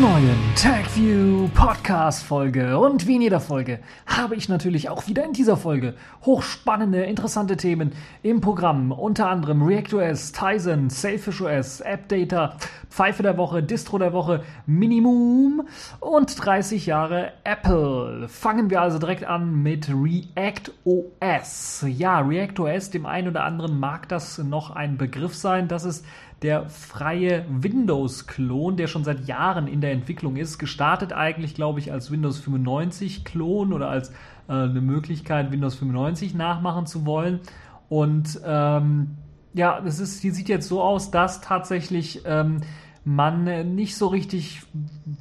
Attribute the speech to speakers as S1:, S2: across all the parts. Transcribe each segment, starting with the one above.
S1: neuen TagView Podcast Folge. Und wie in jeder Folge habe ich natürlich auch wieder in dieser Folge hochspannende, interessante Themen im Programm. Unter anderem ReactOS, Tizen, SailfishOS, AppData, Pfeife der Woche, Distro der Woche, Minimum und 30 Jahre Apple. Fangen wir also direkt an mit ReactOS. Ja, ReactOS, dem einen oder anderen mag das noch ein Begriff sein. Das ist der freie Windows-Klon, der schon seit Jahren in der Entwicklung ist. Gestartet eigentlich, glaube ich, als Windows 95-Klon oder als äh, eine Möglichkeit, Windows 95 nachmachen zu wollen. Und ähm, ja, das ist, die sieht jetzt so aus, dass tatsächlich ähm, man nicht so richtig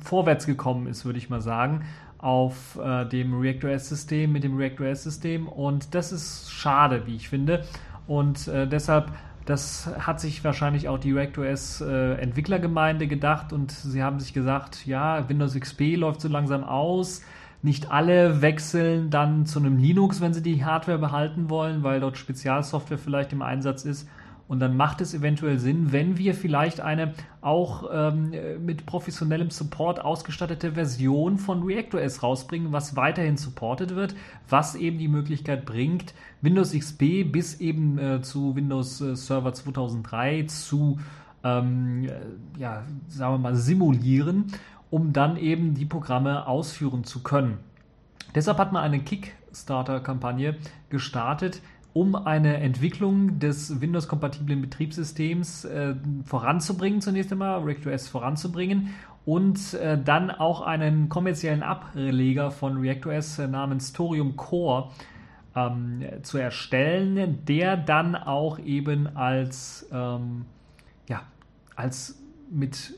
S1: vorwärts gekommen ist, würde ich mal sagen, auf äh, dem ReactOS-System, mit dem ReactOS-System. Und das ist schade, wie ich finde. Und äh, deshalb das hat sich wahrscheinlich auch die ReactOS äh, Entwicklergemeinde gedacht und sie haben sich gesagt, ja, Windows XP läuft so langsam aus. Nicht alle wechseln dann zu einem Linux, wenn sie die Hardware behalten wollen, weil dort Spezialsoftware vielleicht im Einsatz ist. Und dann macht es eventuell Sinn, wenn wir vielleicht eine auch ähm, mit professionellem Support ausgestattete Version von ReactOS rausbringen, was weiterhin supported wird, was eben die Möglichkeit bringt, Windows XP bis eben äh, zu Windows äh, Server 2003 zu, ähm, äh, ja, sagen wir mal, simulieren, um dann eben die Programme ausführen zu können. Deshalb hat man eine Kickstarter-Kampagne gestartet, um eine Entwicklung des Windows-kompatiblen Betriebssystems äh, voranzubringen, zunächst einmal ReactOS voranzubringen und äh, dann auch einen kommerziellen Ableger von ReactOS äh, namens Thorium Core ähm, zu erstellen, der dann auch eben als, ähm, ja, als mit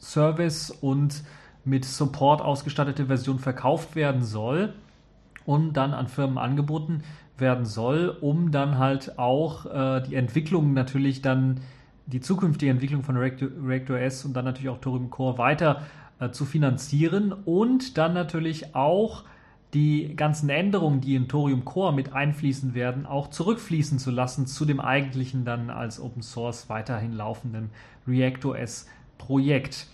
S1: Service und mit Support ausgestattete Version verkauft werden soll und dann an Firmen angeboten werden soll, um dann halt auch äh, die Entwicklung natürlich dann, die zukünftige Entwicklung von ReactOS und dann natürlich auch Thorium Core weiter äh, zu finanzieren und dann natürlich auch die ganzen Änderungen, die in Thorium Core mit einfließen werden, auch zurückfließen zu lassen zu dem eigentlichen dann als Open Source weiterhin laufenden ReactOS Projekt.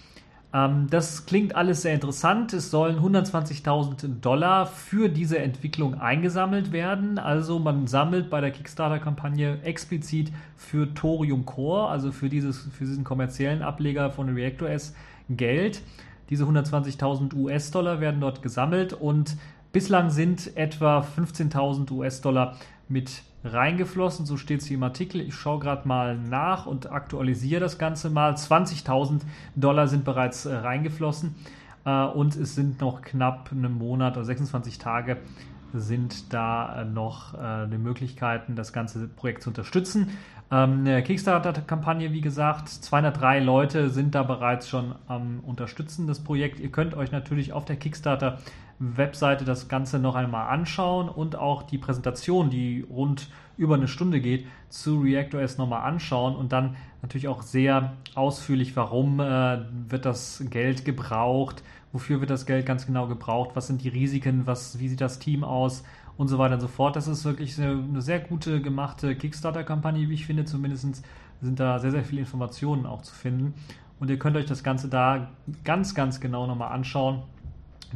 S1: Ähm, das klingt alles sehr interessant. Es sollen 120.000 Dollar für diese Entwicklung eingesammelt werden. Also man sammelt bei der Kickstarter-Kampagne explizit für Thorium Core, also für, dieses, für diesen kommerziellen Ableger von ReactOS, Geld. Diese 120.000 US-Dollar werden dort gesammelt und bislang sind etwa 15.000 US-Dollar mit reingeflossen. So steht es hier im Artikel. Ich schaue gerade mal nach und aktualisiere das Ganze mal. 20.000 Dollar sind bereits äh, reingeflossen äh, und es sind noch knapp einen Monat oder 26 Tage sind da äh, noch äh, die Möglichkeiten, das ganze Projekt zu unterstützen. Ähm, eine Kickstarter-Kampagne, wie gesagt, 203 Leute sind da bereits schon am Unterstützen des Projekts. Ihr könnt euch natürlich auf der Kickstarter-Webseite das Ganze noch einmal anschauen und auch die Präsentation, die rund über eine Stunde geht, zu ReactOS nochmal anschauen und dann natürlich auch sehr ausführlich, warum äh, wird das Geld gebraucht, wofür wird das Geld ganz genau gebraucht, was sind die Risiken, was, wie sieht das Team aus und so weiter und so fort. Das ist wirklich eine, eine sehr gute gemachte Kickstarter-Kampagne, wie ich finde. Zumindest sind da sehr, sehr viele Informationen auch zu finden. Und ihr könnt euch das Ganze da ganz, ganz genau nochmal anschauen,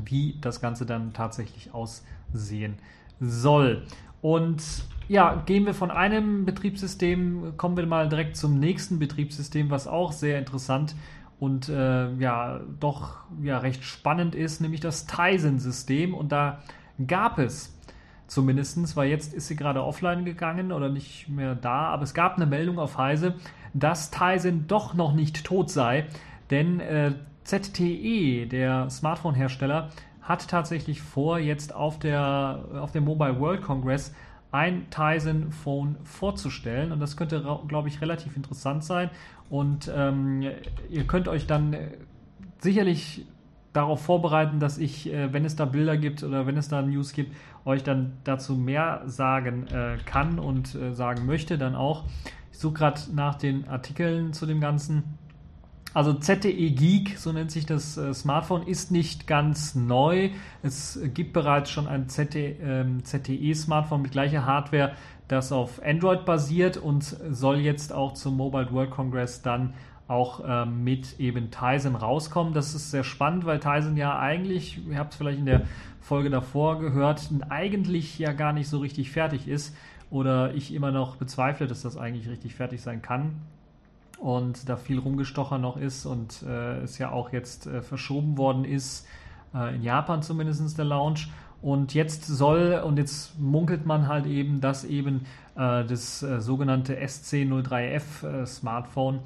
S1: wie das Ganze dann tatsächlich aussehen soll. Und ja, gehen wir von einem Betriebssystem, kommen wir mal direkt zum nächsten Betriebssystem, was auch sehr interessant und äh, ja, doch ja, recht spannend ist, nämlich das Tizen-System. Und da gab es zumindestens, weil jetzt ist sie gerade offline gegangen oder nicht mehr da, aber es gab eine Meldung auf Heise, dass Tizen doch noch nicht tot sei, denn äh, ZTE, der Smartphone-Hersteller, hat tatsächlich vor, jetzt auf, der, auf dem Mobile World Congress ein Tizen Phone vorzustellen und das könnte, glaube ich, relativ interessant sein und ähm, ihr könnt euch dann äh, sicherlich darauf vorbereiten, dass ich, äh, wenn es da Bilder gibt oder wenn es da News gibt, euch dann dazu mehr sagen äh, kann und äh, sagen möchte dann auch. Ich suche gerade nach den Artikeln zu dem Ganzen. Also ZTE Geek, so nennt sich das äh, Smartphone, ist nicht ganz neu. Es gibt bereits schon ein ZTE-Smartphone ähm, mit gleicher Hardware, das auf Android basiert und soll jetzt auch zum Mobile World Congress dann auch äh, mit eben Tizen rauskommen. Das ist sehr spannend, weil Tizen ja eigentlich, ihr habt es vielleicht in der Folge davor gehört, eigentlich ja gar nicht so richtig fertig ist oder ich immer noch bezweifle, dass das eigentlich richtig fertig sein kann und da viel rumgestocher noch ist und äh, es ja auch jetzt äh, verschoben worden ist, äh, in Japan zumindest der Launch. Und jetzt soll, und jetzt munkelt man halt eben, dass eben äh, das äh, sogenannte SC03F äh, Smartphone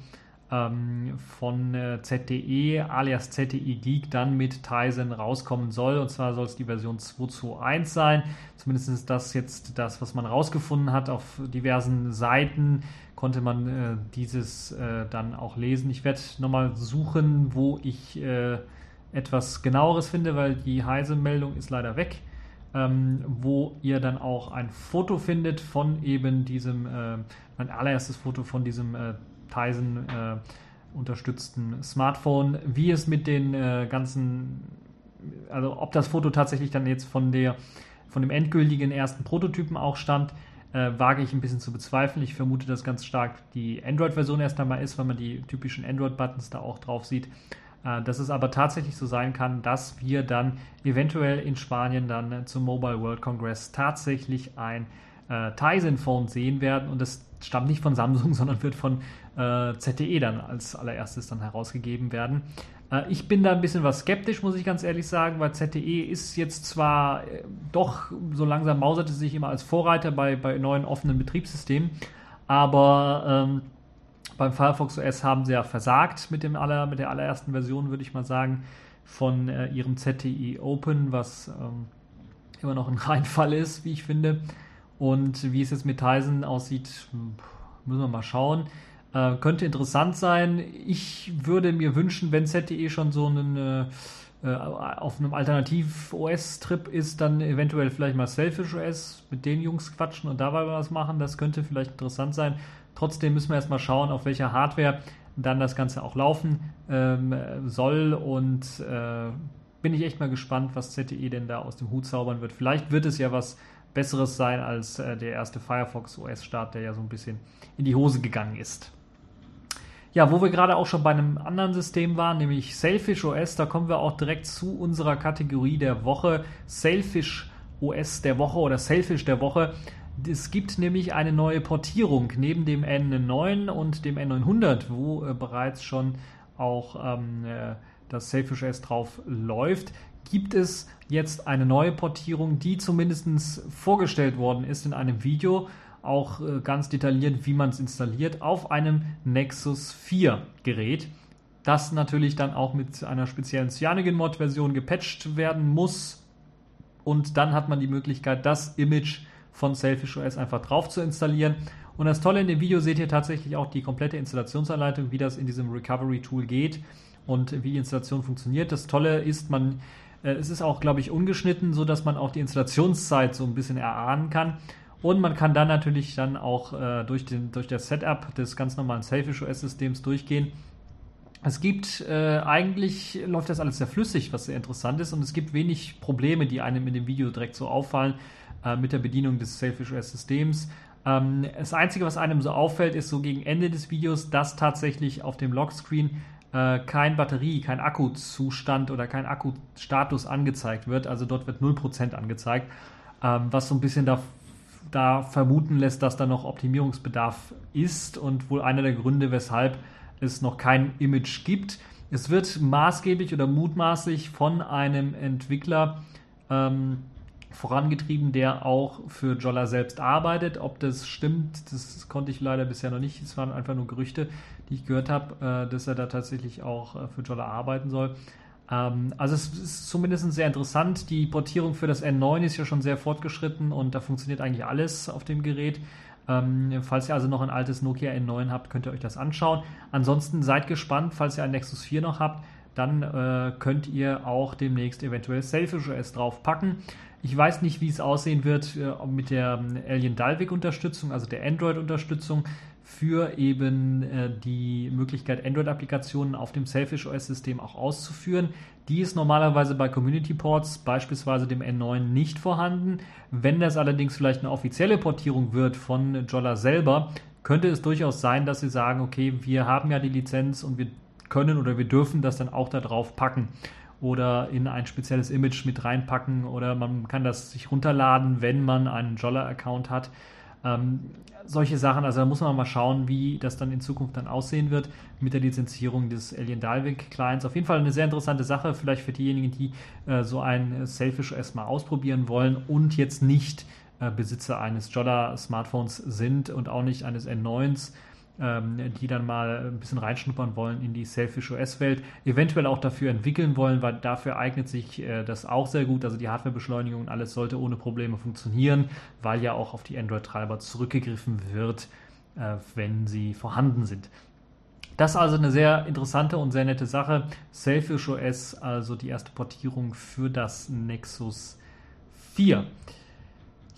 S1: ähm, von ZTE alias ZTE Geek dann mit Tizen rauskommen soll. Und zwar soll es die Version 2.2.1 sein. Zumindest ist das jetzt das, was man rausgefunden hat auf diversen Seiten konnte man äh, dieses äh, dann auch lesen. Ich werde nochmal suchen, wo ich äh, etwas genaueres finde, weil die Heise-Meldung ist leider weg, ähm, wo ihr dann auch ein Foto findet von eben diesem, äh, mein allererstes Foto von diesem äh, Tizen äh, unterstützten Smartphone, wie es mit den ganzen, also ob das Foto tatsächlich dann jetzt von der von dem endgültigen ersten Prototypen auch stammt, äh, wage ich ein bisschen zu bezweifeln. Ich vermute, dass ganz stark die Android-Version erst einmal ist, weil man die typischen Android-Buttons da auch drauf sieht. Äh, dass es aber tatsächlich so sein kann, dass wir dann eventuell in Spanien dann zum Mobile World Congress tatsächlich ein äh, Tizen Phone sehen werden und das stammt nicht von Samsung, sondern wird von äh, ZTE dann als allererstes dann herausgegeben werden. Äh, ich bin da ein bisschen was skeptisch, muss ich ganz ehrlich sagen, weil ZTE ist jetzt zwar äh, doch so langsam mauserte sich immer als Vorreiter bei, bei neuen offenen Betriebssystemen, aber ähm, beim Firefox OS haben sie ja versagt mit, dem aller, mit der allerersten Version, würde ich mal sagen, von äh, ihrem ZTE Open, was ähm, immer noch ein Reinfall ist, wie ich finde. Und wie es jetzt mit Tizen aussieht, müssen wir mal schauen. Äh, könnte interessant sein. Ich würde mir wünschen, wenn ZTE schon so einen äh, äh auf einem Alternativ-OS-Trip ist, dann eventuell vielleicht mal Selfish OS mit den Jungs quatschen und dabei was machen. Das könnte vielleicht interessant sein. Trotzdem müssen wir erstmal schauen, auf welcher Hardware dann das Ganze auch laufen ähm, soll und äh, bin ich echt mal gespannt, was ZTE denn da aus dem Hut zaubern wird. Vielleicht wird es ja was Besseres sein als äh, der erste Firefox OS-Start, der ja so ein bisschen in die Hose gegangen ist. Ja, wo wir gerade auch schon bei einem anderen System waren, nämlich Sailfish OS, da kommen wir auch direkt zu unserer Kategorie der Woche. Sailfish OS der Woche oder Sailfish der Woche. Es gibt nämlich eine neue Portierung neben dem N9 und dem N900, wo äh, bereits schon auch ähm, äh, das Sailfish OS drauf läuft. Gibt es jetzt eine neue Portierung, die zumindest vorgestellt worden ist in einem Video auch äh, ganz detailliert, wie man es installiert, auf einem Nexus 4 Gerät, das natürlich dann auch mit einer speziellen Cyanogen-Mod-Version gepatcht werden muss. Und dann hat man die Möglichkeit, das Image von Selfish OS einfach drauf zu installieren. Und das Tolle in dem Video seht ihr tatsächlich auch die komplette Installationsanleitung, wie das in diesem Recovery Tool geht und wie die Installation funktioniert. Das Tolle ist, man, es ist auch, glaube ich, ungeschnitten, so dass man auch die Installationszeit so ein bisschen erahnen kann. Und man kann dann natürlich dann auch äh, durch, den, durch das Setup des ganz normalen Selfish OS-Systems durchgehen. Es gibt äh, eigentlich läuft das alles sehr flüssig, was sehr interessant ist, und es gibt wenig Probleme, die einem in dem Video direkt so auffallen äh, mit der Bedienung des Selfish OS-Systems. Ähm, das Einzige, was einem so auffällt, ist so gegen Ende des Videos, dass tatsächlich auf dem Lockscreen äh, kein Batterie, kein Akkuzustand oder kein Akkustatus angezeigt wird. Also dort wird 0% angezeigt, ähm, was so ein bisschen da da vermuten lässt, dass da noch Optimierungsbedarf ist und wohl einer der Gründe, weshalb es noch kein Image gibt. Es wird maßgeblich oder mutmaßlich von einem Entwickler ähm, vorangetrieben, der auch für Jolla selbst arbeitet. Ob das stimmt, das konnte ich leider bisher noch nicht. Es waren einfach nur Gerüchte, die ich gehört habe, äh, dass er da tatsächlich auch äh, für Jolla arbeiten soll. Ähm, also es ist zumindest sehr interessant. Die Portierung für das N9 ist ja schon sehr fortgeschritten und da funktioniert eigentlich alles auf dem Gerät. Ähm, falls ihr also noch ein altes Nokia N9 habt, könnt ihr euch das anschauen. Ansonsten seid gespannt, falls ihr ein Nexus 4 noch habt, dann äh, könnt ihr auch demnächst eventuell Selfish OS draufpacken. Ich weiß nicht, wie es aussehen wird äh, mit der ähm, Alien Dalvik Unterstützung, also der Android Unterstützung für eben äh, die Möglichkeit, Android-Applikationen auf dem Selfish OS-System auch auszuführen. Die ist normalerweise bei Community Ports, beispielsweise dem N9, nicht vorhanden. Wenn das allerdings vielleicht eine offizielle Portierung wird von Jolla selber, könnte es durchaus sein, dass sie sagen, okay, wir haben ja die Lizenz und wir können oder wir dürfen das dann auch da drauf packen oder in ein spezielles Image mit reinpacken oder man kann das sich runterladen, wenn man einen Jolla-Account hat. Ähm, solche Sachen, also da muss man mal schauen, wie das dann in Zukunft dann aussehen wird mit der Lizenzierung des Alien Dalvik Clients. Auf jeden Fall eine sehr interessante Sache, vielleicht für diejenigen, die äh, so ein Selfish erstmal ausprobieren wollen und jetzt nicht äh, Besitzer eines Jolla Smartphones sind und auch nicht eines N9s ähm, die dann mal ein bisschen reinschnuppern wollen in die Selfish OS-Welt, eventuell auch dafür entwickeln wollen, weil dafür eignet sich äh, das auch sehr gut. Also die Hardwarebeschleunigung und alles sollte ohne Probleme funktionieren, weil ja auch auf die Android-Treiber zurückgegriffen wird, äh, wenn sie vorhanden sind. Das ist also eine sehr interessante und sehr nette Sache. Selfish OS, also die erste Portierung für das Nexus 4.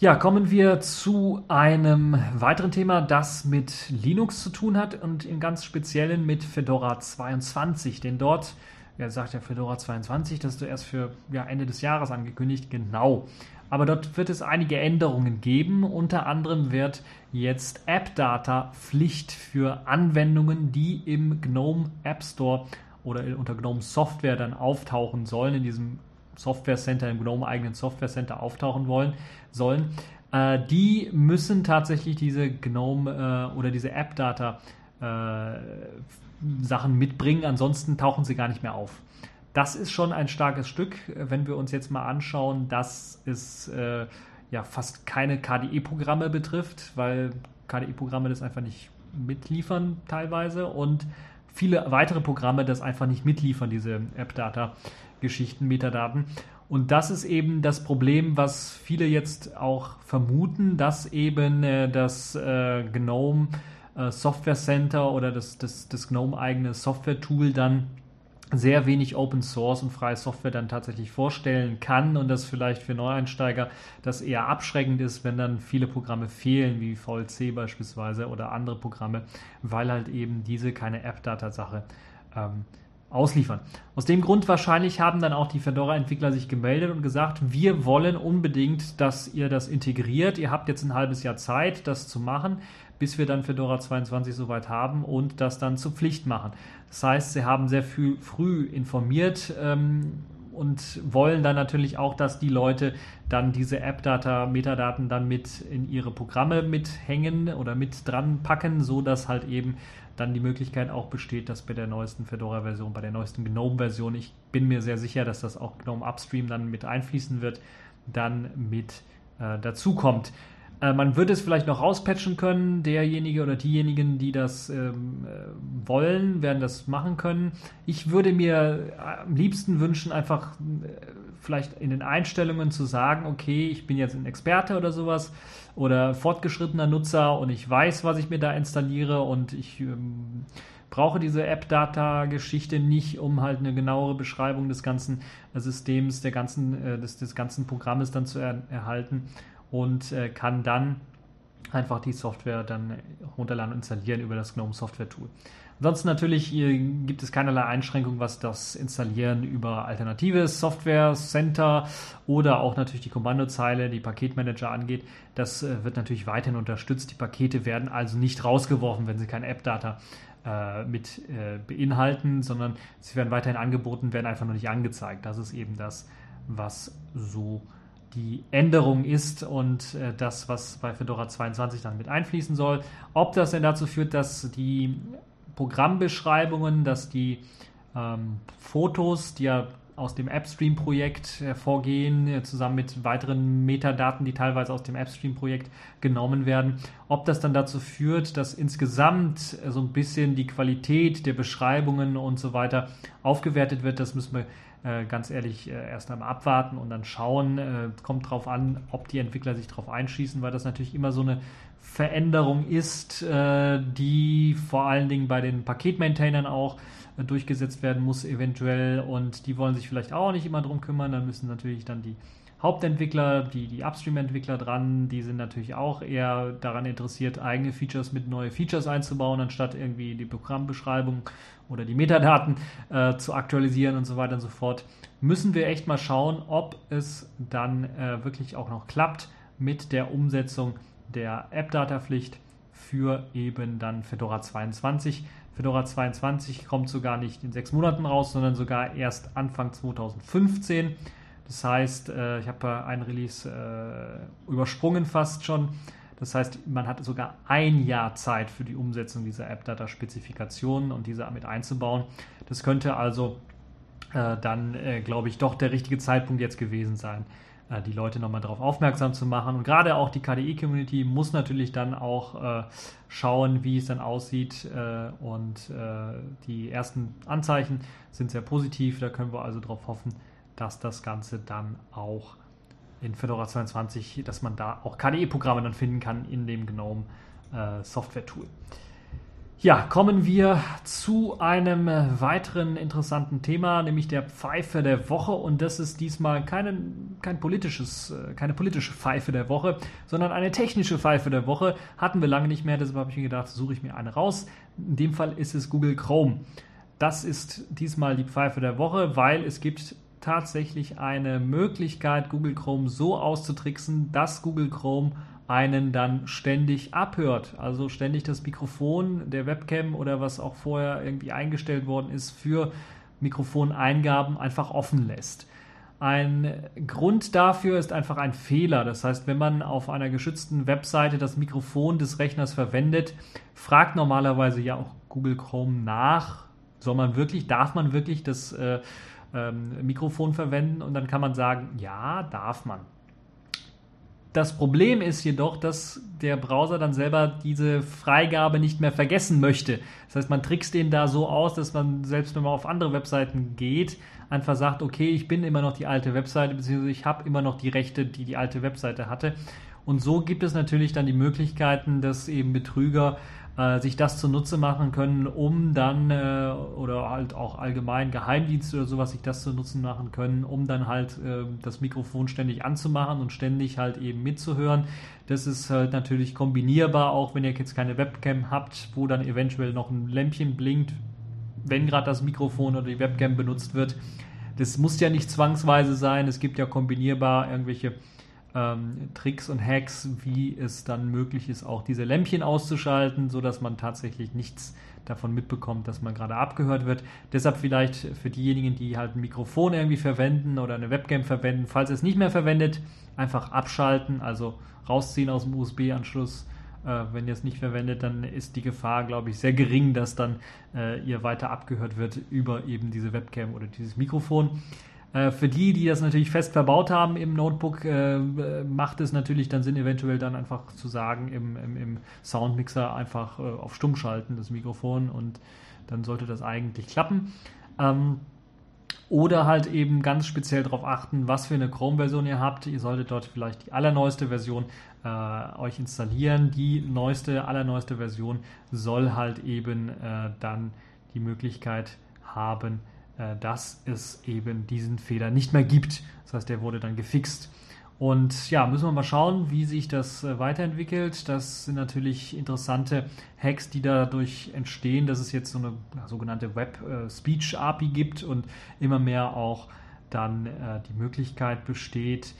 S1: Ja, kommen wir zu einem weiteren Thema, das mit Linux zu tun hat und im ganz Speziellen mit Fedora 22. Denn dort, wer sagt ja Fedora 22, das ist erst für ja, Ende des Jahres angekündigt, genau. Aber dort wird es einige Änderungen geben. Unter anderem wird jetzt AppData Pflicht für Anwendungen, die im GNOME App Store oder unter GNOME Software dann auftauchen sollen, in diesem Software Center, im GNOME eigenen Software Center auftauchen wollen, sollen, äh, die müssen tatsächlich diese GNOME äh, oder diese App-Data äh, Sachen mitbringen, ansonsten tauchen sie gar nicht mehr auf. Das ist schon ein starkes Stück, wenn wir uns jetzt mal anschauen, dass es äh, ja fast keine KDE-Programme betrifft, weil KDE-Programme das einfach nicht mitliefern teilweise und viele weitere Programme das einfach nicht mitliefern, diese App-Data-Geschichten, Metadaten. Und das ist eben das Problem, was viele jetzt auch vermuten, dass eben äh, das äh, GNOME äh, Software Center oder das, das, das GNOME eigene Software-Tool dann sehr wenig Open Source und freie Software dann tatsächlich vorstellen kann und das vielleicht für Neueinsteiger das eher abschreckend ist, wenn dann viele Programme fehlen, wie VLC beispielsweise oder andere Programme, weil halt eben diese keine App-Data-Sache ähm, ausliefern. Aus dem Grund wahrscheinlich haben dann auch die Fedora-Entwickler sich gemeldet und gesagt, wir wollen unbedingt, dass ihr das integriert. Ihr habt jetzt ein halbes Jahr Zeit, das zu machen, bis wir dann Fedora 22 soweit haben und das dann zur Pflicht machen. Das heißt, sie haben sehr früh, früh informiert ähm, und wollen dann natürlich auch, dass die Leute dann diese App-Data, Metadaten dann mit in ihre Programme mithängen oder mit dran packen, so dass halt eben dann die Möglichkeit auch besteht, dass bei der neuesten Fedora-Version, bei der neuesten GNOME-Version, ich bin mir sehr sicher, dass das auch GNOME Upstream dann mit einfließen wird, dann mit äh, dazukommt. Äh, man würde es vielleicht noch rauspatchen können. Derjenige oder diejenigen, die das ähm, äh, wollen, werden das machen können. Ich würde mir äh, am liebsten wünschen, einfach äh, vielleicht in den Einstellungen zu sagen, okay, ich bin jetzt ein Experte oder sowas oder fortgeschrittener Nutzer und ich weiß, was ich mir da installiere und ich ähm, brauche diese App-Data-Geschichte nicht, um halt eine genauere Beschreibung des ganzen Systems, der ganzen, äh, des, des ganzen Programmes dann zu er erhalten und äh, kann dann einfach die Software dann runterladen und installieren über das GNOME Software Tool. Ansonsten natürlich gibt es keinerlei Einschränkung, was das Installieren über alternative Software Center oder auch natürlich die Kommandozeile, die Paketmanager angeht. Das äh, wird natürlich weiterhin unterstützt. Die Pakete werden also nicht rausgeworfen, wenn sie kein App-Data äh, mit äh, beinhalten, sondern sie werden weiterhin angeboten, werden einfach nur nicht angezeigt. Das ist eben das, was so die Änderung ist und äh, das, was bei Fedora 22 dann mit einfließen soll. Ob das denn dazu führt, dass die Programmbeschreibungen, dass die ähm, Fotos, die ja aus dem AppStream-Projekt hervorgehen, äh, zusammen mit weiteren Metadaten, die teilweise aus dem AppStream-Projekt genommen werden. Ob das dann dazu führt, dass insgesamt äh, so ein bisschen die Qualität der Beschreibungen und so weiter aufgewertet wird, das müssen wir äh, ganz ehrlich äh, erst einmal abwarten und dann schauen. Äh, kommt darauf an, ob die Entwickler sich darauf einschießen, weil das natürlich immer so eine Veränderung ist, äh, die vor allen Dingen bei den Paketmaintainern auch äh, durchgesetzt werden muss, eventuell. Und die wollen sich vielleicht auch nicht immer drum kümmern. Dann müssen natürlich dann die Hauptentwickler, die, die Upstream-Entwickler dran, die sind natürlich auch eher daran interessiert, eigene Features mit neue Features einzubauen, anstatt irgendwie die Programmbeschreibung oder die Metadaten äh, zu aktualisieren und so weiter und so fort. Müssen wir echt mal schauen, ob es dann äh, wirklich auch noch klappt mit der Umsetzung der App-Data-Pflicht für eben dann Fedora 22. Fedora 22 kommt sogar nicht in sechs Monaten raus, sondern sogar erst Anfang 2015. Das heißt, äh, ich habe ein Release äh, übersprungen fast schon. Das heißt, man hat sogar ein Jahr Zeit für die Umsetzung dieser App-Data-Spezifikationen und diese mit einzubauen. Das könnte also äh, dann, glaube ich, doch der richtige Zeitpunkt jetzt gewesen sein, die Leute nochmal darauf aufmerksam zu machen. Und gerade auch die KDE-Community muss natürlich dann auch äh, schauen, wie es dann aussieht. Äh, und äh, die ersten Anzeichen sind sehr positiv. Da können wir also darauf hoffen, dass das Ganze dann auch in Fedora 22, dass man da auch KDE-Programme dann finden kann in dem GNOME Software-Tool. Ja, kommen wir zu einem weiteren interessanten Thema, nämlich der Pfeife der Woche. Und das ist diesmal keine, kein politisches, äh, keine politische Pfeife der Woche, sondern eine technische Pfeife der Woche. Hatten wir lange nicht mehr, deshalb habe ich mir gedacht, suche ich mir eine raus. In dem Fall ist es Google Chrome. Das ist diesmal die Pfeife der Woche, weil es gibt tatsächlich eine Möglichkeit, Google Chrome so auszutricksen, dass Google Chrome einen dann ständig abhört. Also ständig das Mikrofon der Webcam oder was auch vorher irgendwie eingestellt worden ist für Mikrofoneingaben einfach offen lässt. Ein Grund dafür ist einfach ein Fehler. Das heißt, wenn man auf einer geschützten Webseite das Mikrofon des Rechners verwendet, fragt normalerweise ja auch Google Chrome nach, soll man wirklich, darf man wirklich das äh, ähm, Mikrofon verwenden? Und dann kann man sagen, ja, darf man. Das Problem ist jedoch, dass der Browser dann selber diese Freigabe nicht mehr vergessen möchte. Das heißt, man trickst den da so aus, dass man selbst wenn man auf andere Webseiten geht, einfach sagt, okay, ich bin immer noch die alte Webseite, beziehungsweise ich habe immer noch die Rechte, die die alte Webseite hatte. Und so gibt es natürlich dann die Möglichkeiten, dass eben Betrüger äh, sich das zunutze machen können, um dann äh, oder halt auch allgemein Geheimdienste oder sowas sich das zunutze machen können, um dann halt äh, das Mikrofon ständig anzumachen und ständig halt eben mitzuhören. Das ist halt natürlich kombinierbar, auch wenn ihr jetzt keine Webcam habt, wo dann eventuell noch ein Lämpchen blinkt, wenn gerade das Mikrofon oder die Webcam benutzt wird. Das muss ja nicht zwangsweise sein. Es gibt ja kombinierbar irgendwelche ähm, Tricks und Hacks, wie es dann möglich ist, auch diese Lämpchen auszuschalten, sodass man tatsächlich nichts davon mitbekommt, dass man gerade abgehört wird. Deshalb vielleicht für diejenigen, die halt ein Mikrofon irgendwie verwenden oder eine Webcam verwenden, falls ihr es nicht mehr verwendet, einfach abschalten, also rausziehen aus dem USB-Anschluss. Äh, wenn ihr es nicht verwendet, dann ist die Gefahr, glaube ich, sehr gering, dass dann äh, ihr weiter abgehört wird über eben diese Webcam oder dieses Mikrofon. Äh, für die, die das natürlich fest verbaut haben im Notebook, äh, macht es natürlich dann Sinn, eventuell dann einfach zu sagen, im, im, im Soundmixer einfach äh, auf Stumm schalten, das Mikrofon, und dann sollte das eigentlich klappen. Ähm, oder halt eben ganz speziell darauf achten, was für eine Chrome-Version ihr habt. Ihr solltet dort vielleicht die allerneueste Version äh, euch installieren. Die neueste, allerneueste Version soll halt eben äh, dann die Möglichkeit haben, dass es eben diesen Fehler nicht mehr gibt. Das heißt, der wurde dann gefixt. Und ja, müssen wir mal schauen, wie sich das äh, weiterentwickelt. Das sind natürlich interessante Hacks, die dadurch entstehen, dass es jetzt so eine sogenannte Web-Speech-API äh, gibt und immer mehr auch dann die Möglichkeit besteht,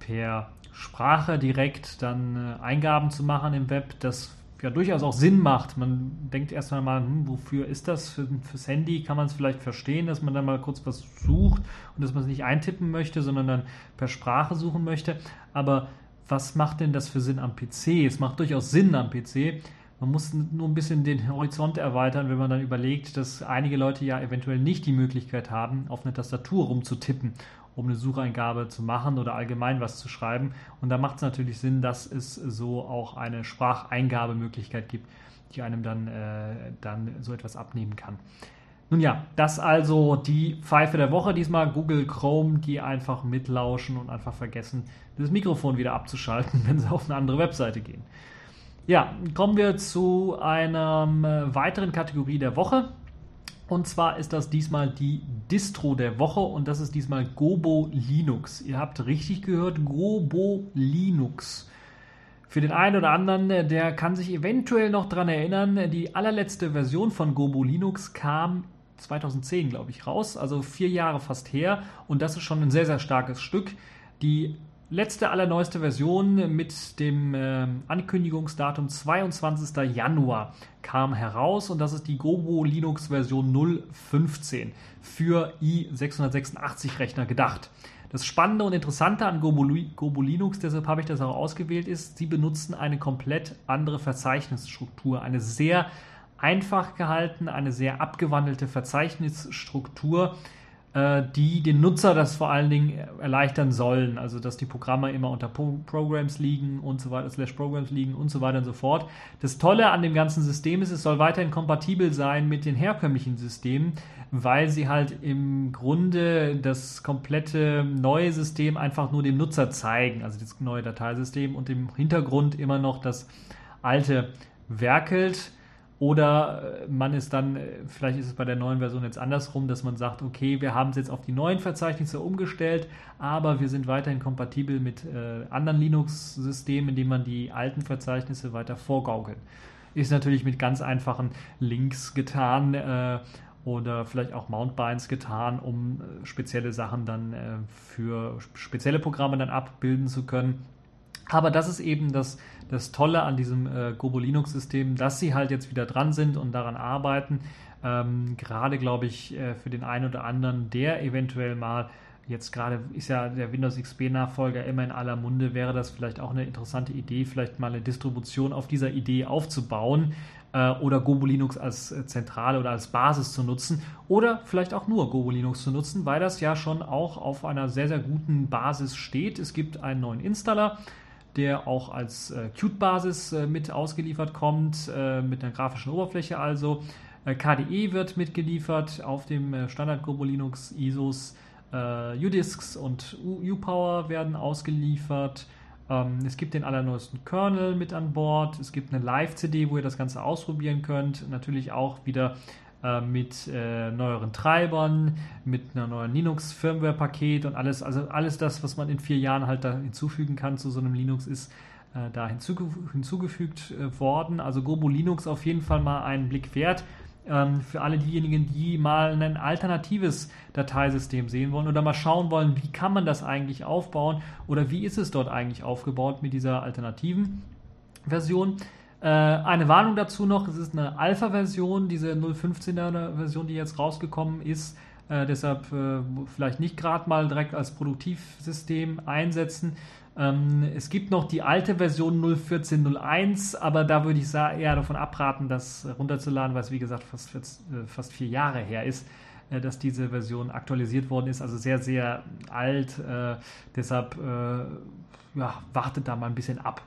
S1: per Sprache direkt dann Eingaben zu machen im Web. Das ja durchaus auch Sinn macht. Man denkt erst einmal, hm, wofür ist das? Für, fürs Handy kann man es vielleicht verstehen, dass man dann mal kurz was sucht und dass man es nicht eintippen möchte, sondern dann per Sprache suchen möchte. Aber was macht denn das für Sinn am PC? Es macht durchaus Sinn am PC. Man muss nur ein bisschen den Horizont erweitern, wenn man dann überlegt, dass einige Leute ja eventuell nicht die Möglichkeit haben, auf einer Tastatur rumzutippen um eine Sucheingabe zu machen oder allgemein was zu schreiben. Und da macht es natürlich Sinn, dass es so auch eine Spracheingabemöglichkeit gibt, die einem dann, äh, dann so etwas abnehmen kann. Nun ja, das also die Pfeife der Woche. Diesmal Google Chrome, die einfach mitlauschen und einfach vergessen, das Mikrofon wieder abzuschalten, wenn sie auf eine andere Webseite gehen. Ja, kommen wir zu einer äh, weiteren Kategorie der Woche. Und zwar ist das diesmal die Distro der Woche und das ist diesmal Gobo Linux. Ihr habt richtig gehört, Gobo Linux. Für den einen oder anderen, der kann sich eventuell noch daran erinnern, die allerletzte Version von Gobo Linux kam 2010, glaube ich, raus, also vier Jahre fast her und das ist schon ein sehr, sehr starkes Stück. Die letzte, allerneueste Version mit dem äh, Ankündigungsdatum 22. Januar kam heraus und das ist die Gobo Linux Version 0.15 für i686 Rechner gedacht. Das Spannende und Interessante an Gobo, Gobo Linux, deshalb habe ich das auch ausgewählt, ist, sie benutzen eine komplett andere Verzeichnisstruktur, eine sehr einfach gehalten, eine sehr abgewandelte Verzeichnisstruktur, die den Nutzer das vor allen Dingen erleichtern sollen. Also, dass die Programme immer unter Pro Programs liegen und so weiter, slash Programs liegen und so weiter und so fort. Das Tolle an dem ganzen System ist, es soll weiterhin kompatibel sein mit den herkömmlichen Systemen, weil sie halt im Grunde das komplette neue System einfach nur dem Nutzer zeigen, also das neue Dateisystem und im Hintergrund immer noch das alte werkelt. Oder äh, man ist dann, äh, vielleicht ist es bei der neuen Version jetzt andersrum, dass man sagt, okay, wir haben es jetzt auf die neuen Verzeichnisse umgestellt, aber wir sind weiterhin kompatibel mit äh, anderen Linux-Systemen, indem man die alten Verzeichnisse weiter vorgaukelt. Ist natürlich mit ganz einfachen Links getan äh, oder vielleicht auch Mountbinds getan, um äh, spezielle Sachen dann äh, für spezielle Programme dann abbilden zu können. Aber das ist eben das, das Tolle an diesem äh, Gobo Linux-System, dass sie halt jetzt wieder dran sind und daran arbeiten. Ähm, gerade, glaube ich, äh, für den einen oder anderen, der eventuell mal jetzt gerade ist ja der Windows XP-Nachfolger immer in aller Munde, wäre das vielleicht auch eine interessante Idee, vielleicht mal eine Distribution auf dieser Idee aufzubauen äh, oder Gobo Linux als äh, Zentrale oder als Basis zu nutzen oder vielleicht auch nur Gobo Linux zu nutzen, weil das ja schon auch auf einer sehr, sehr guten Basis steht. Es gibt einen neuen Installer, der auch als äh, Qt-Basis äh, mit ausgeliefert kommt, äh, mit einer grafischen Oberfläche also. Äh, KDE wird mitgeliefert auf dem äh, Standard Gobo Linux ISOs. Äh, UDisks und UPower werden ausgeliefert. Ähm, es gibt den allerneuesten Kernel mit an Bord. Es gibt eine Live-CD, wo ihr das Ganze ausprobieren könnt. Natürlich auch wieder äh, mit äh, neueren Treibern, mit einer neuen Linux-Firmware-Paket und alles, also alles das, was man in vier Jahren halt da hinzufügen kann zu so einem Linux, ist äh, da hinzugef hinzugefügt äh, worden. Also Gobo Linux auf jeden Fall mal einen Blick wert. Ähm, für alle diejenigen, die mal ein alternatives Dateisystem sehen wollen oder mal schauen wollen, wie kann man das eigentlich aufbauen oder wie ist es dort eigentlich aufgebaut mit dieser alternativen Version. Äh, eine Warnung dazu noch, es ist eine Alpha-Version, diese 0.15er Version, die jetzt rausgekommen ist. Äh, deshalb äh, vielleicht nicht gerade mal direkt als Produktivsystem einsetzen. Ähm, es gibt noch die alte Version 0.14.01, aber da würde ich eher davon abraten, das runterzuladen, weil es wie gesagt fast, fast vier Jahre her ist dass diese Version aktualisiert worden ist, also sehr, sehr alt. Äh, deshalb äh, ja, wartet da mal ein bisschen ab.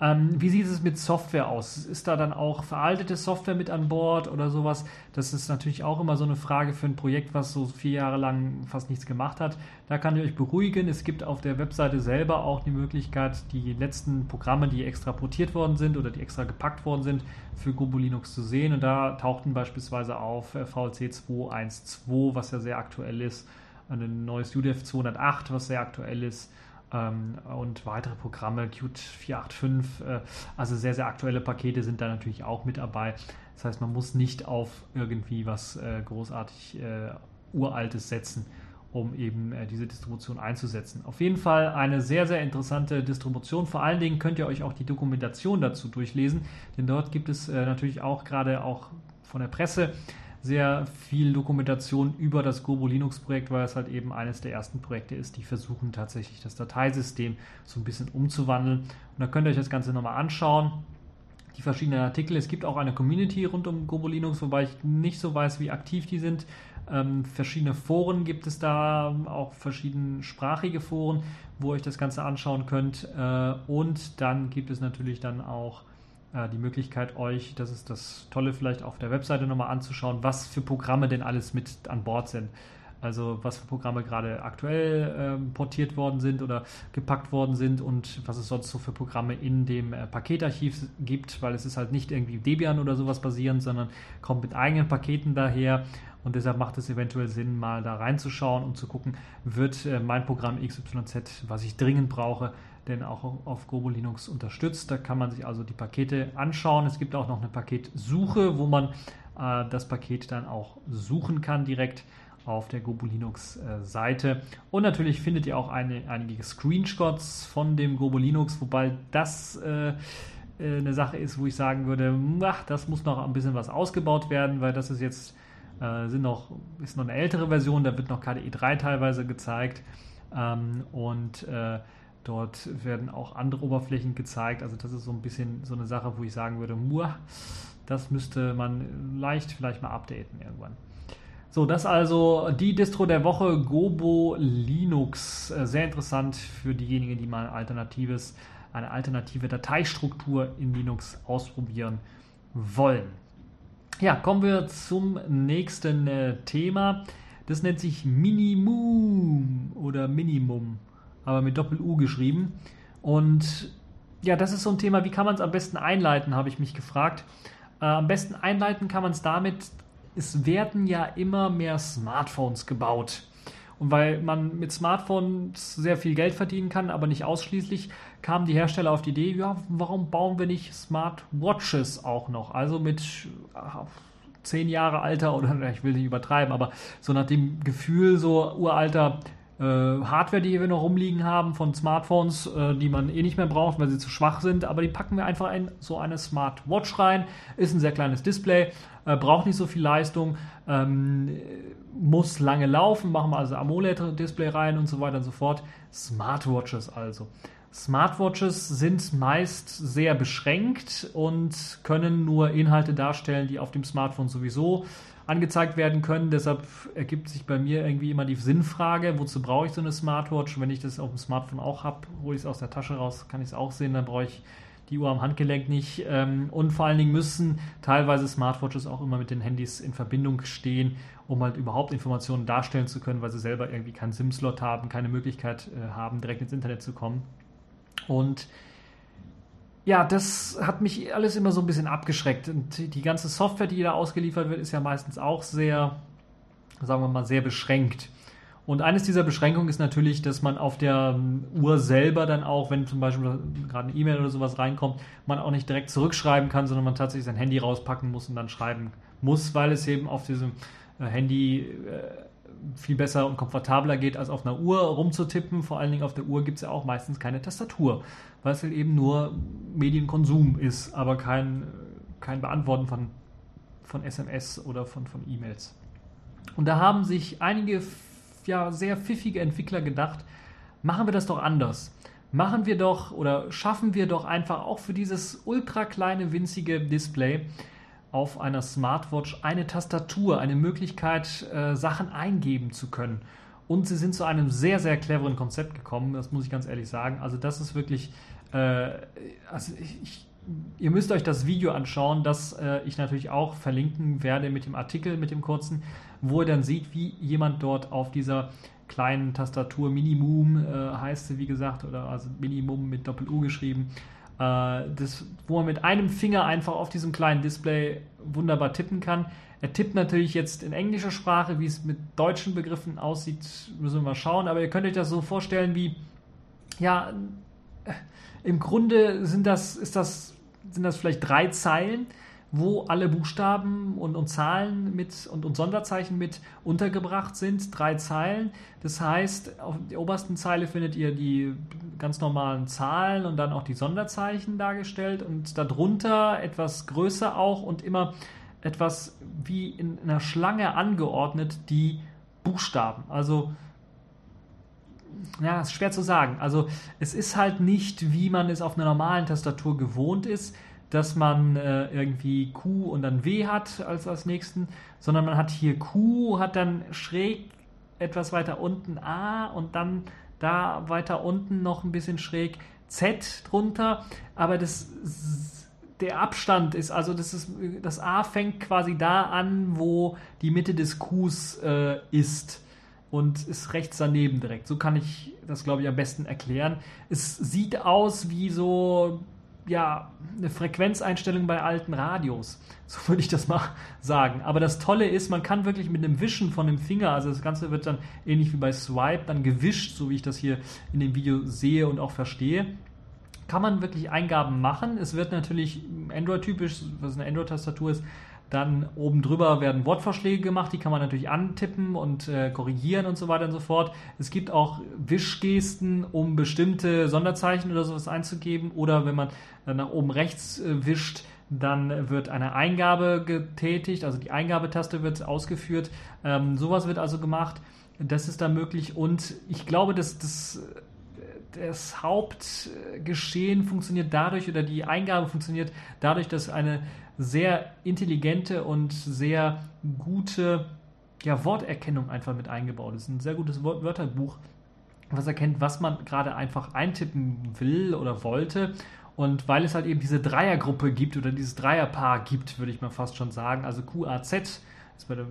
S1: Ähm, wie sieht es mit Software aus? Ist da dann auch veraltete Software mit an Bord oder sowas? Das ist natürlich auch immer so eine Frage für ein Projekt, was so vier Jahre lang fast nichts gemacht hat. Da kann ich euch beruhigen. Es gibt auf der Webseite selber auch die Möglichkeit, die letzten Programme, die extra portiert worden sind oder die extra gepackt worden sind, für Gobo Linux zu sehen. Und da tauchten beispielsweise auf äh, VLC 2.1.2, was ja sehr aktuell ist, ein neues UDF 208, was sehr aktuell ist ähm, und weitere Programme, Qt 485, äh, also sehr, sehr aktuelle Pakete sind da natürlich auch mit dabei. Das heißt, man muss nicht auf irgendwie was äh, großartig äh, Uraltes setzen, um eben äh, diese Distribution einzusetzen. Auf jeden Fall eine sehr, sehr interessante Distribution. Vor allen Dingen könnt ihr euch auch die Dokumentation dazu durchlesen, denn dort gibt es äh, natürlich auch gerade auch von der Presse sehr viel Dokumentation über das Gobo Linux Projekt, weil es halt eben eines der ersten Projekte ist, die versuchen tatsächlich das Dateisystem so ein bisschen umzuwandeln. Und da könnt ihr euch das Ganze nochmal anschauen. Die verschiedenen Artikel. Es gibt auch eine Community rund um Gobo Linux, wobei ich nicht so weiß, wie aktiv die sind. Ähm, verschiedene Foren gibt es da, auch verschiedensprachige Foren, wo ihr euch das Ganze anschauen könnt. Äh, und dann gibt es natürlich dann auch die Möglichkeit, euch, das ist das Tolle, vielleicht auf der Webseite nochmal anzuschauen, was für Programme denn alles mit an Bord sind. Also was für Programme gerade aktuell ähm, portiert worden sind oder gepackt worden sind und was es sonst so für Programme in dem äh, Paketarchiv gibt, weil es ist halt nicht irgendwie Debian oder sowas basierend, sondern kommt mit eigenen Paketen daher und deshalb macht es eventuell Sinn, mal da reinzuschauen und zu gucken, wird äh, mein Programm XYZ, was ich dringend brauche, denn auch auf Gobo Linux unterstützt. Da kann man sich also die Pakete anschauen. Es gibt auch noch eine Paketsuche, wo man äh, das Paket dann auch suchen kann direkt. auf der Gobo Linux äh, Seite. Und natürlich findet ihr auch eine, einige Screenshots von dem Gobo Linux, wobei das äh, äh, eine Sache ist, wo ich sagen würde, ach, das muss noch ein bisschen was ausgebaut werden, weil das ist jetzt äh, sind noch, ist noch eine ältere Version, da wird noch KDE 3 teilweise gezeigt ähm, und äh, dort werden auch andere Oberflächen gezeigt. Also das ist so ein bisschen so eine Sache, wo ich sagen würde, muah, das müsste man leicht vielleicht mal updaten irgendwann. So, das also die Distro der Woche, Gobo Linux. Äh, sehr interessant für diejenigen, die mal alternatives eine alternative Dateistruktur in Linux ausprobieren wollen. Ja, kommen wir zum nächsten äh, Thema. Das nennt sich Minimum oder Minimum, aber mit Doppel-U geschrieben. Und ja, das ist so ein Thema, wie kann man es am besten einleiten, habe ich mich gefragt. Äh, am besten einleiten kann man es damit, es werden ja immer mehr Smartphones gebaut. Und weil man mit Smartphones sehr viel Geld verdienen kann, aber nicht ausschließlich, kamen die Hersteller auf die Idee, ja, warum bauen wir nicht Smartwatches auch noch? Also mit zehn Jahre alter oder ich will nicht übertreiben, aber so nach dem Gefühl so uralter Hardware, die wir noch rumliegen haben von Smartphones, äh, die man eh nicht mehr braucht, weil sie zu schwach sind, aber die packen wir einfach in so eine Smartwatch rein. Ist ein sehr kleines Display, äh, braucht nicht so viel Leistung, ähm, muss lange laufen, machen wir also AMOLED-Display rein und so weiter und so fort. Smartwatches also. Smartwatches sind meist sehr beschränkt und können nur Inhalte darstellen, die auf dem Smartphone sowieso angezeigt werden können. Deshalb ergibt sich bei mir irgendwie immer die Sinnfrage, wozu brauche ich so eine Smartwatch? Wenn ich das auf dem Smartphone auch habe, hole ich es aus der Tasche raus, kann ich es auch sehen, dann brauche ich die Uhr am Handgelenk nicht. Ähm, und vor allen Dingen müssen teilweise Smartwatches auch immer mit den Handys in Verbindung stehen, um halt überhaupt Informationen darstellen zu können, weil sie selber irgendwie keinen SIM-Slot haben, keine Möglichkeit äh, haben, direkt ins Internet zu kommen. Und ja, das hat mich alles immer so ein bisschen abgeschreckt. Und die ganze Software, die da ausgeliefert wird, ist ja meistens auch sehr, sagen wir mal, sehr beschränkt. Und eines dieser Beschränkungen ist natürlich, dass man auf der ähm, Uhr selber dann auch, wenn zum Beispiel gerade eine E-Mail oder sowas reinkommt, man auch nicht direkt zurückschreiben kann, sondern man tatsächlich sein Handy rauspacken muss und dann schreiben muss, weil es eben auf diesem äh, Handy äh, viel besser und komfortabler geht, als auf einer Uhr rumzutippen. Vor allen Dingen auf der Uhr gibt es ja auch meistens keine Tastatur, weil es halt eben nur Medienkonsum ist, aber kein, kein Beantworten von, von SMS oder von, von E-Mails. Und da haben sich einige ja, sehr pfiffige Entwickler gedacht, machen wir das doch anders. Machen wir doch oder schaffen wir doch einfach auch für dieses ultra kleine winzige Display auf einer Smartwatch eine Tastatur, eine Möglichkeit, äh, Sachen eingeben zu können. Und sie sind zu einem sehr, sehr cleveren Konzept gekommen, das muss ich ganz ehrlich sagen. Also das ist wirklich, äh, also ich, ihr müsst euch das Video anschauen, das äh, ich natürlich auch verlinken werde mit dem Artikel, mit dem kurzen, wo ihr dann seht, wie jemand dort auf dieser kleinen Tastatur, Minimum äh, heißt sie, wie gesagt, oder also Minimum mit Doppel-U geschrieben, äh, das, wo man mit einem Finger einfach auf diesem kleinen Display wunderbar tippen kann. Er tippt natürlich jetzt in englischer Sprache, wie es mit deutschen Begriffen aussieht, müssen wir mal schauen. Aber ihr könnt euch das so vorstellen wie, ja, im Grunde sind das, ist das, sind das vielleicht drei Zeilen, wo alle Buchstaben und, und Zahlen mit und, und, Sonderzeichen mit untergebracht sind. Drei Zeilen. Das heißt, auf der obersten Zeile findet ihr die ganz normalen Zahlen und dann auch die Sonderzeichen dargestellt und darunter etwas größer auch und immer etwas wie in einer Schlange angeordnet die Buchstaben. Also ja, ist schwer zu sagen. Also es ist halt nicht, wie man es auf einer normalen Tastatur gewohnt ist dass man äh, irgendwie Q und dann W hat als als nächsten, sondern man hat hier Q, hat dann schräg etwas weiter unten A und dann da weiter unten noch ein bisschen schräg Z drunter, aber das der Abstand ist, also das ist das A fängt quasi da an, wo die Mitte des Qs äh, ist und ist rechts daneben direkt. So kann ich das glaube ich am besten erklären. Es sieht aus wie so ja, eine Frequenzeinstellung bei alten Radios. So würde ich das mal sagen. Aber das Tolle ist, man kann wirklich mit einem Wischen von dem Finger, also das Ganze wird dann ähnlich wie bei Swipe dann gewischt, so wie ich das hier in dem Video sehe und auch verstehe. Kann man wirklich Eingaben machen. Es wird natürlich Android-typisch, was eine Android-Tastatur ist, Dann oben drüber werden Wortvorschläge gemacht, die kann man natürlich antippen und äh, korrigieren und so weiter und so fort. Es gibt auch Wischgesten, um bestimmte Sonderzeichen oder sowas einzugeben. Oder wenn man äh, nach oben rechts äh, wischt, dann wird eine Eingabe getätigt, also die Eingabetaste wird ausgeführt. Ähm, sowas wird also gemacht. Das ist da möglich und ich glaube, dass das, das Hauptgeschehen funktioniert dadurch oder die Eingabe funktioniert dadurch, dass eine sehr intelligente und sehr gute ja, Worterkennung einfach mit eingebaut ist. Ein sehr gutes Wörterbuch, was erkennt, was man gerade einfach eintippen will oder wollte. Und weil es halt eben diese Dreiergruppe gibt oder dieses Dreierpaar gibt, würde ich mal fast schon sagen, also QAZ ist bei der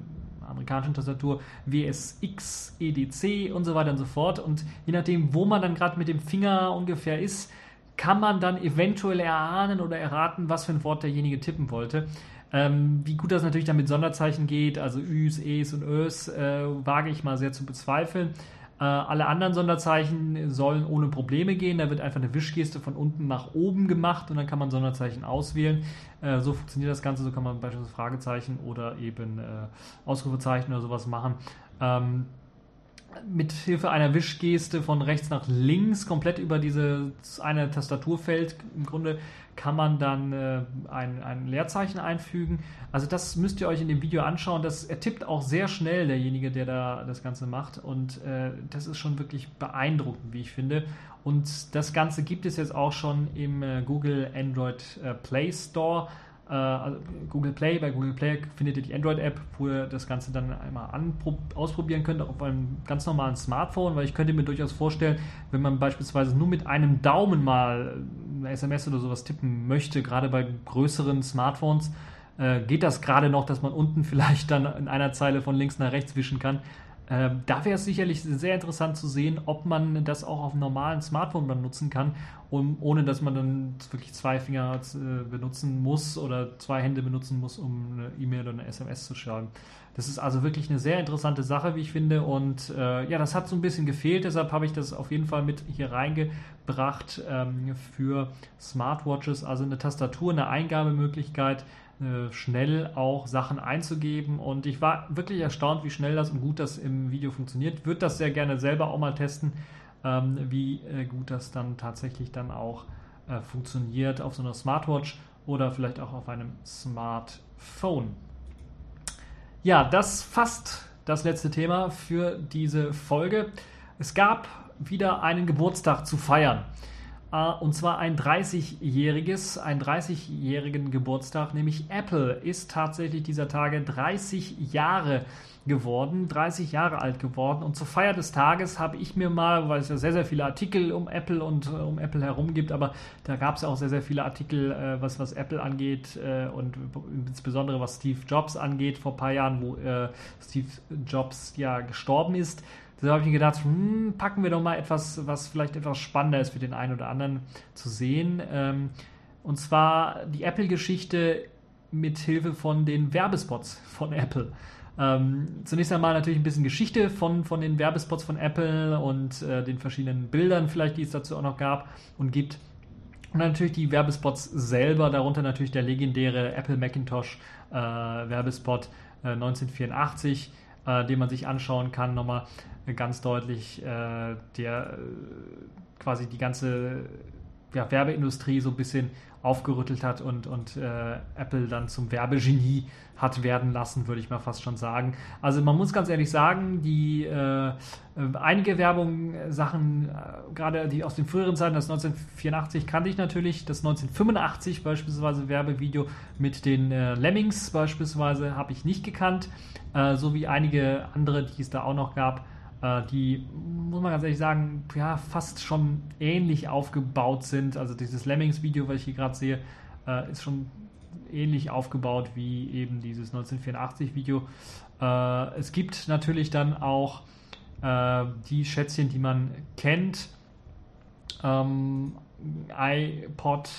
S1: amerikanischen Tastatur, WSX, EDC und so weiter und so fort. Und je nachdem, wo man dann gerade mit dem Finger ungefähr ist, kann man dann eventuell erahnen oder erraten, was für ein Wort derjenige tippen wollte. Ähm, wie gut das natürlich dann mit Sonderzeichen geht, also Üs, Es und Ös, äh, wage ich mal sehr zu bezweifeln. Äh, alle anderen Sonderzeichen sollen ohne Probleme gehen. Da wird einfach eine Wischgeste von unten nach oben gemacht und dann kann man Sonderzeichen auswählen. Äh, so funktioniert das Ganze. So kann man beispielsweise Fragezeichen oder eben äh, Ausrufezeichen oder sowas machen. Ähm, mit Hilfe einer Wischgeste von rechts nach links komplett über diese eine Tastaturfeld im Grunde kann man dann äh, ein, ein Leerzeichen einfügen. Also das müsst ihr euch in dem Video anschauen. Das, er tippt auch sehr schnell, derjenige, der da das Ganze macht. Und äh, das ist schon wirklich beeindruckend, wie ich finde. Und das Ganze gibt es jetzt auch schon im äh, Google Android äh, Play Store. Äh, also Google Play, bei Google Play findet ihr die Android-App, wo ihr das Ganze dann einmal ausprobieren könnt, auf einem ganz normalen Smartphone, weil ich könnte mir durchaus vorstellen, wenn man beispielsweise nur mit einem Daumen mal eine SMS oder sowas tippen möchte, gerade bei größeren Smartphones, äh, geht das gerade noch, dass man unten vielleicht dann in einer Zeile von links nach rechts wischen kann. Äh, da wäre es sicherlich sehr interessant zu sehen, ob man das auch auf einem normalen Smartphone dann nutzen kann, um, ohne dass man dann wirklich zwei Finger äh, benutzen muss oder zwei Hände benutzen muss, um eine E-Mail oder eine SMS zu schreiben. Das ist also wirklich eine sehr interessante Sache, wie ich finde. Und äh, ja, das hat so ein bisschen gefehlt, deshalb habe ich das auf jeden Fall mit hier reingebracht ähm, für Smartwatches. Also eine Tastatur, eine Eingabemöglichkeit, schnell auch Sachen einzugeben. Und ich war wirklich erstaunt, wie schnell das und gut das im Video funktioniert. Würde das sehr gerne selber auch mal testen, ähm, wie äh, gut das dann tatsächlich dann auch äh, funktioniert auf so einer Smartwatch oder vielleicht auch auf einem Smartphone. Ja, das fasst das letzte Thema für diese Folge. Es gab wieder einen Geburtstag zu feiern. Äh, und zwar ein 30-jähriges, einen 30-jährigen Geburtstag, nämlich Apple ist tatsächlich dieser Tage 30 Jahre geworden, 30 Jahre alt geworden. Und zur Feier des Tages habe ich mir mal, weil es ja sehr, sehr viele Artikel um Apple und äh, um Apple herum gibt, aber da gab es ja auch sehr, sehr viele Artikel, äh, was, was Apple angeht äh, und insbesondere was Steve Jobs angeht, vor ein paar Jahren, wo Steve Jobs ja gestorben ist. Da habe ich mir gedacht, hm, packen wir doch mal etwas, was vielleicht etwas spannender ist für den einen oder anderen zu sehen. Ähm, und zwar die Apple-Geschichte mit Hilfe von den Werbespots von Apple. Ähm, zunächst einmal natürlich ein bisschen Geschichte von, von den Werbespots von Apple und äh, den verschiedenen Bildern vielleicht, die es dazu auch noch gab und gibt. Und natürlich die Werbespots selber, darunter natürlich der legendäre Apple Macintosh äh, Werbespot äh, 1984, äh, den man sich anschauen kann. Nochmal ganz deutlich, äh, der äh, quasi die ganze ja, Werbeindustrie so ein bisschen aufgerüttelt hat und, und äh, Apple dann zum Werbegenie hat werden lassen, würde ich mal fast schon sagen. Also man muss ganz ehrlich sagen, die äh, äh einige Werbung, Sachen, äh, gerade die aus den früheren Zeiten, das 1984 kannte ich natürlich, das 1985 beispielsweise Werbevideo mit den äh, Lemmings beispielsweise habe ich nicht gekannt, so wie einige andere, die es da auch noch gab. Äh, die, muss man ganz ehrlich sagen, ja, fast schon ähnlich aufgebaut sind. Also dieses Lemmings-Video, was ich hier gerade sehe, äh, ist schon ähnlich aufgebaut wie eben dieses 1984-Video. Äh, es gibt natürlich dann auch die Schätzchen, die man kennt. Ähm, iPod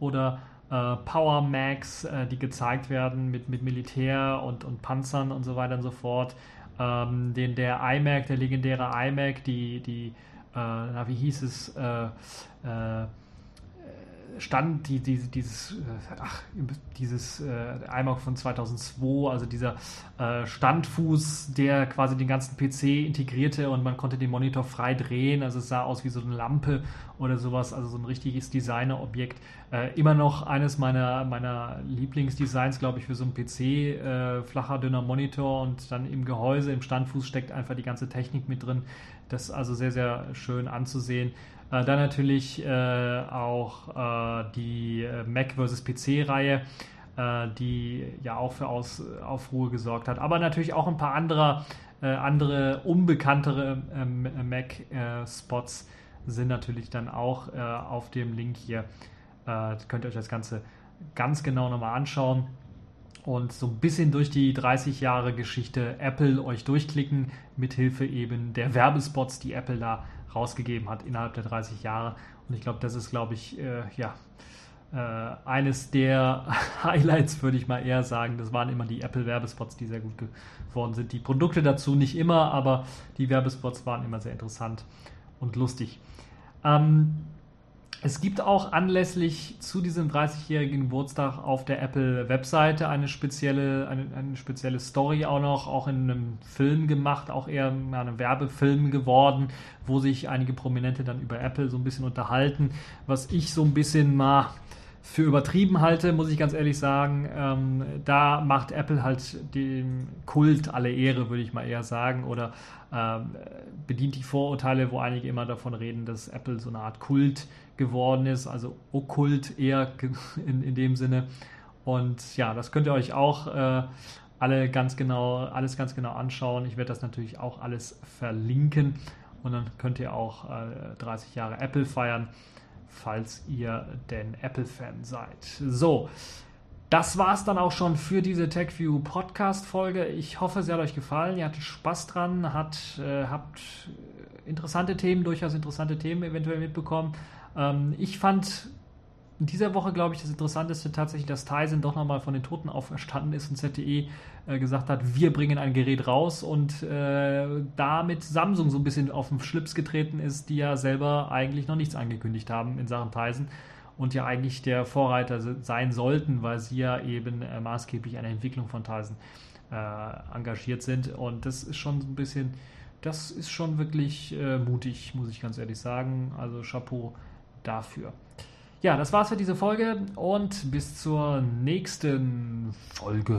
S1: oder äh, Power Max, äh, die gezeigt werden mit, mit Militär und, und Panzern und so weiter und so fort. Ähm, den der iMac, der legendäre iMac, die, die äh, na, wie hieß es, äh, äh, stand die, die, dieses, äh, ach, dieses äh, iMac von 2002, also dieser äh, Standfuß, der quasi den ganzen PC integrierte und man konnte den Monitor frei drehen, also es sah aus wie so eine Lampe oder sowas, also so ein richtiges Designerobjekt. Äh, immer noch eines meiner, meiner Lieblingsdesigns, glaube ich, für so einen PC, äh, flacher, dünner Monitor und dann im Gehäuse, im Standfuß steckt einfach die ganze Technik mit drin. Das ist also sehr, sehr schön anzusehen. Äh, dann natürlich äh, auch äh, die äh, Mac vs. PC-Reihe, äh, die ja auch für Aus Aufruhr gesorgt hat. Aber natürlich auch ein paar andere, andere unbekanntere ähm, Mac-Spots sind natürlich dann auch auf dem Link hier. könnt ihr euch das Ganze ganz genau nochmal anschauen und so ein bisschen durch die 30 Jahre Geschichte Apple euch durchklicken, mithilfe eben der Werbespots, die Apple da rausgegeben hat innerhalb der 30 Jahre. Und ich glaube, das ist, glaube ich, äh, ja, äh, eines der Highlights, würde ich mal eher sagen. Das waren immer die Apple-Werbespots, die sehr gut geworden sind. Die Produkte dazu nicht immer, aber die Werbespots waren immer sehr interessant und lustig. Ähm, es gibt auch anlässlich zu diesem 30-jährigen Geburtstag auf der Apple-Webseite eine spezielle, eine, eine, spezielle Story auch noch, auch in einem Film gemacht, auch eher ein Werbefilm geworden, wo sich einige Prominente dann über Apple so ein bisschen unterhalten, was ich so ein bisschen mal für übertrieben halte, muss ich ganz ehrlich sagen. Ähm, da macht Apple halt dem Kult alle Ehre, würde ich mal eher sagen, oder ähm, bedient die Vorurteile, wo einige immer davon reden, dass Apple so eine Art Kult geworden ist, also okkult eher in, in dem Sinne. Und ja, das könnt ihr euch auch äh, alle ganz genau, alles ganz genau anschauen. Ich werde das natürlich auch alles verlinken und dann könnt ihr auch äh, 30 Jahre Apple feiern, falls ihr denn Apple-Fan seid. So, das war es dann auch schon für diese TechView Podcast-Folge. Ich hoffe, sie hat euch gefallen. Ihr hattet Spaß dran, hat, äh, habt interessante Themen, durchaus interessante Themen eventuell mitbekommen. Ähm, ich fand in dieser Woche, glaube ich, das Interessanteste tatsächlich, dass Tyson doch nochmal von den Toten auferstanden ist und ZTE äh, gesagt hat, wir bringen ein Gerät raus und äh, damit Samsung so ein bisschen auf den Schlips getreten ist, die ja selber eigentlich noch nichts angekündigt haben in Sachen Tyson und ja eigentlich der Vorreiter sein sollten, weil sie ja eben äh, maßgeblich an der Entwicklung von Tyson äh, engagiert sind und das ist schon ein bisschen, das ist schon wirklich äh, mutig, muss ich ganz ehrlich sagen. Also Chapeau dafür. Ja, das war's für diese Folge und bis zur nächsten Folge.